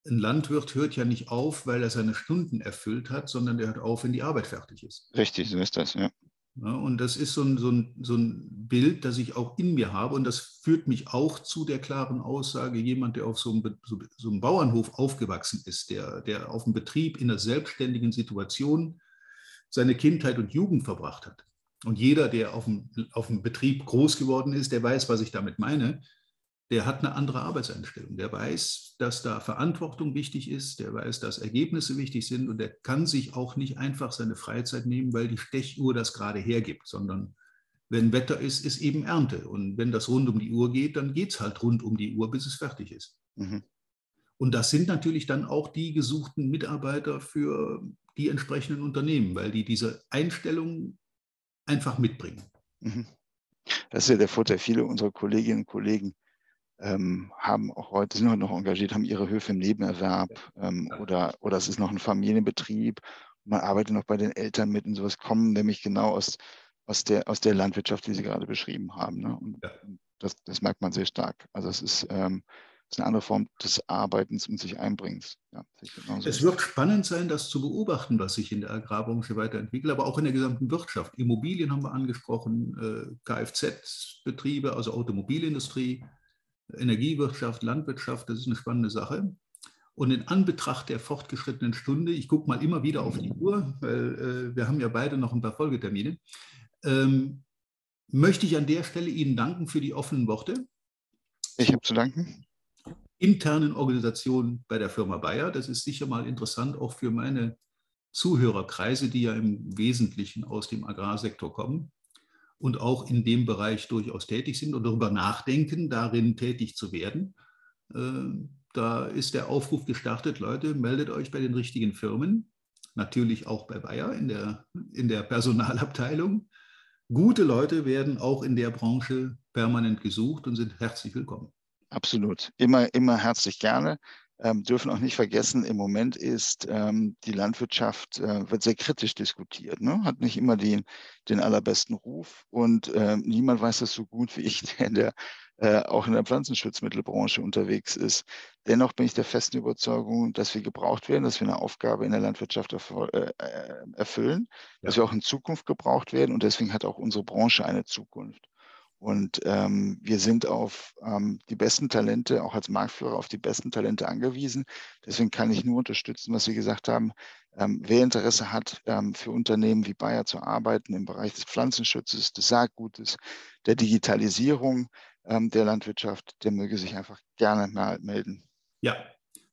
ein Landwirt hört ja nicht auf, weil er seine Stunden erfüllt hat, sondern der hört auf, wenn die Arbeit fertig ist. Richtig, so ist das, ja. Ja und das ist so ein, so, ein, so ein Bild, das ich auch in mir habe. Und das führt mich auch zu der klaren Aussage, jemand, der auf so einem, so einem Bauernhof aufgewachsen ist, der, der auf dem Betrieb in einer selbstständigen Situation seine Kindheit und Jugend verbracht hat. Und jeder, der auf dem, auf dem Betrieb groß geworden ist, der weiß, was ich damit meine der hat eine andere Arbeitseinstellung. Der weiß, dass da Verantwortung wichtig ist, der weiß, dass Ergebnisse wichtig sind und der kann sich auch nicht einfach seine Freizeit nehmen, weil die Stechuhr das gerade hergibt, sondern wenn Wetter ist, ist eben Ernte. Und wenn das rund um die Uhr geht, dann geht es halt rund um die Uhr, bis es fertig ist. Mhm. Und das sind natürlich dann auch die gesuchten Mitarbeiter für die entsprechenden Unternehmen, weil die diese Einstellung einfach mitbringen. Mhm. Das ist ja der Vorteil. Viele unserer Kolleginnen und Kollegen ähm, haben auch heute, sind heute noch engagiert, haben ihre Höfe im Nebenerwerb ähm, oder, oder es ist noch ein Familienbetrieb. Man arbeitet noch bei den Eltern mit und sowas, kommen nämlich genau aus, aus, der, aus der Landwirtschaft, die Sie gerade beschrieben haben. Ne? Und ja. das, das merkt man sehr stark. Also es ist, ähm, ist eine andere Form des Arbeitens und sich Einbringens. Ja, es wird spannend sein, das zu beobachten, was sich in der Agrarbranche weiterentwickelt, aber auch in der gesamten Wirtschaft. Immobilien haben wir angesprochen, äh, Kfz-Betriebe, also Automobilindustrie, Energiewirtschaft, Landwirtschaft, das ist eine spannende Sache. Und in Anbetracht der fortgeschrittenen Stunde, ich gucke mal immer wieder auf die Uhr, weil äh, wir haben ja beide noch ein paar Folgetermine, ähm, möchte ich an der Stelle Ihnen danken für die offenen Worte. Ich habe zu danken. Internen Organisation bei der Firma Bayer. Das ist sicher mal interessant, auch für meine Zuhörerkreise, die ja im Wesentlichen aus dem Agrarsektor kommen und auch in dem Bereich durchaus tätig sind und darüber nachdenken, darin tätig zu werden. Äh, da ist der Aufruf gestartet, Leute, meldet euch bei den richtigen Firmen, natürlich auch bei Bayer in der, in der Personalabteilung. Gute Leute werden auch in der Branche permanent gesucht und sind herzlich willkommen. Absolut. Immer, immer herzlich gerne. Ähm, dürfen auch nicht vergessen, im Moment ist ähm, die Landwirtschaft, äh, wird sehr kritisch diskutiert, ne? hat nicht immer den, den allerbesten Ruf und äh, niemand weiß das so gut wie ich, der in der äh, auch in der Pflanzenschutzmittelbranche unterwegs ist. Dennoch bin ich der festen Überzeugung, dass wir gebraucht werden, dass wir eine Aufgabe in der Landwirtschaft äh, äh, erfüllen, ja. dass wir auch in Zukunft gebraucht werden und deswegen hat auch unsere Branche eine Zukunft. Und ähm, wir sind auf ähm, die besten Talente, auch als Marktführer, auf die besten Talente angewiesen. Deswegen kann ich nur unterstützen, was Sie gesagt haben. Ähm, wer Interesse hat, ähm, für Unternehmen wie Bayer zu arbeiten im Bereich des Pflanzenschutzes, des Saatgutes, der Digitalisierung ähm, der Landwirtschaft, der möge sich einfach gerne mal melden. Ja,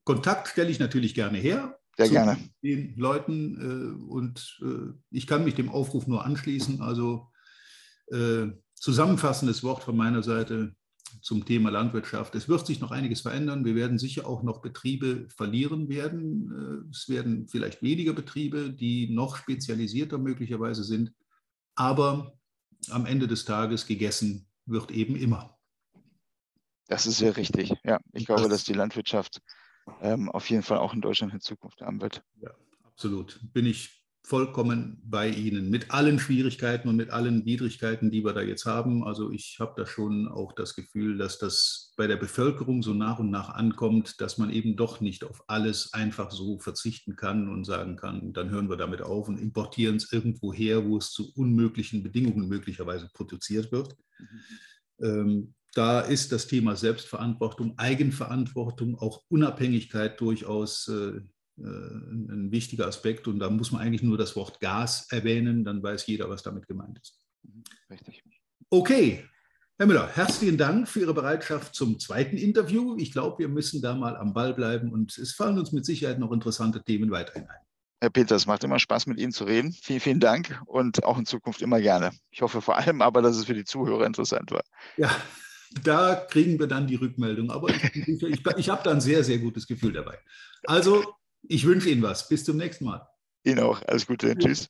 Kontakt stelle ich natürlich gerne her. Sehr gerne. Den Leuten äh, und äh, ich kann mich dem Aufruf nur anschließen. Also äh, zusammenfassendes Wort von meiner Seite zum Thema Landwirtschaft. Es wird sich noch einiges verändern. Wir werden sicher auch noch Betriebe verlieren werden. Äh, es werden vielleicht weniger Betriebe, die noch spezialisierter möglicherweise sind. Aber am Ende des Tages gegessen wird eben immer. Das ist sehr richtig. Ja, ich glaube, das dass die Landwirtschaft ähm, auf jeden Fall auch in Deutschland in Zukunft haben wird. Ja, absolut. Bin ich vollkommen bei Ihnen mit allen Schwierigkeiten und mit allen Widrigkeiten, die wir da jetzt haben. Also ich habe da schon auch das Gefühl, dass das bei der Bevölkerung so nach und nach ankommt, dass man eben doch nicht auf alles einfach so verzichten kann und sagen kann, dann hören wir damit auf und importieren es irgendwo her, wo es zu unmöglichen Bedingungen möglicherweise produziert wird. Mhm. Ähm, da ist das Thema Selbstverantwortung, Eigenverantwortung, auch Unabhängigkeit durchaus äh, ein wichtiger Aspekt und da muss man eigentlich nur das Wort Gas erwähnen, dann weiß jeder, was damit gemeint ist. Richtig. Okay, Herr Müller, herzlichen Dank für Ihre Bereitschaft zum zweiten Interview. Ich glaube, wir müssen da mal am Ball bleiben und es fallen uns mit Sicherheit noch interessante Themen weiterhin ein. Herr Peter, es macht immer Spaß, mit Ihnen zu reden. Vielen, vielen Dank und auch in Zukunft immer gerne. Ich hoffe vor allem aber, dass es für die Zuhörer interessant war. Ja, da kriegen wir dann die Rückmeldung. Aber ich, ich, ich, ich habe da ein sehr, sehr gutes Gefühl dabei. Also ich wünsche Ihnen was. Bis zum nächsten Mal. Ihnen auch. Alles Gute. Tschüss.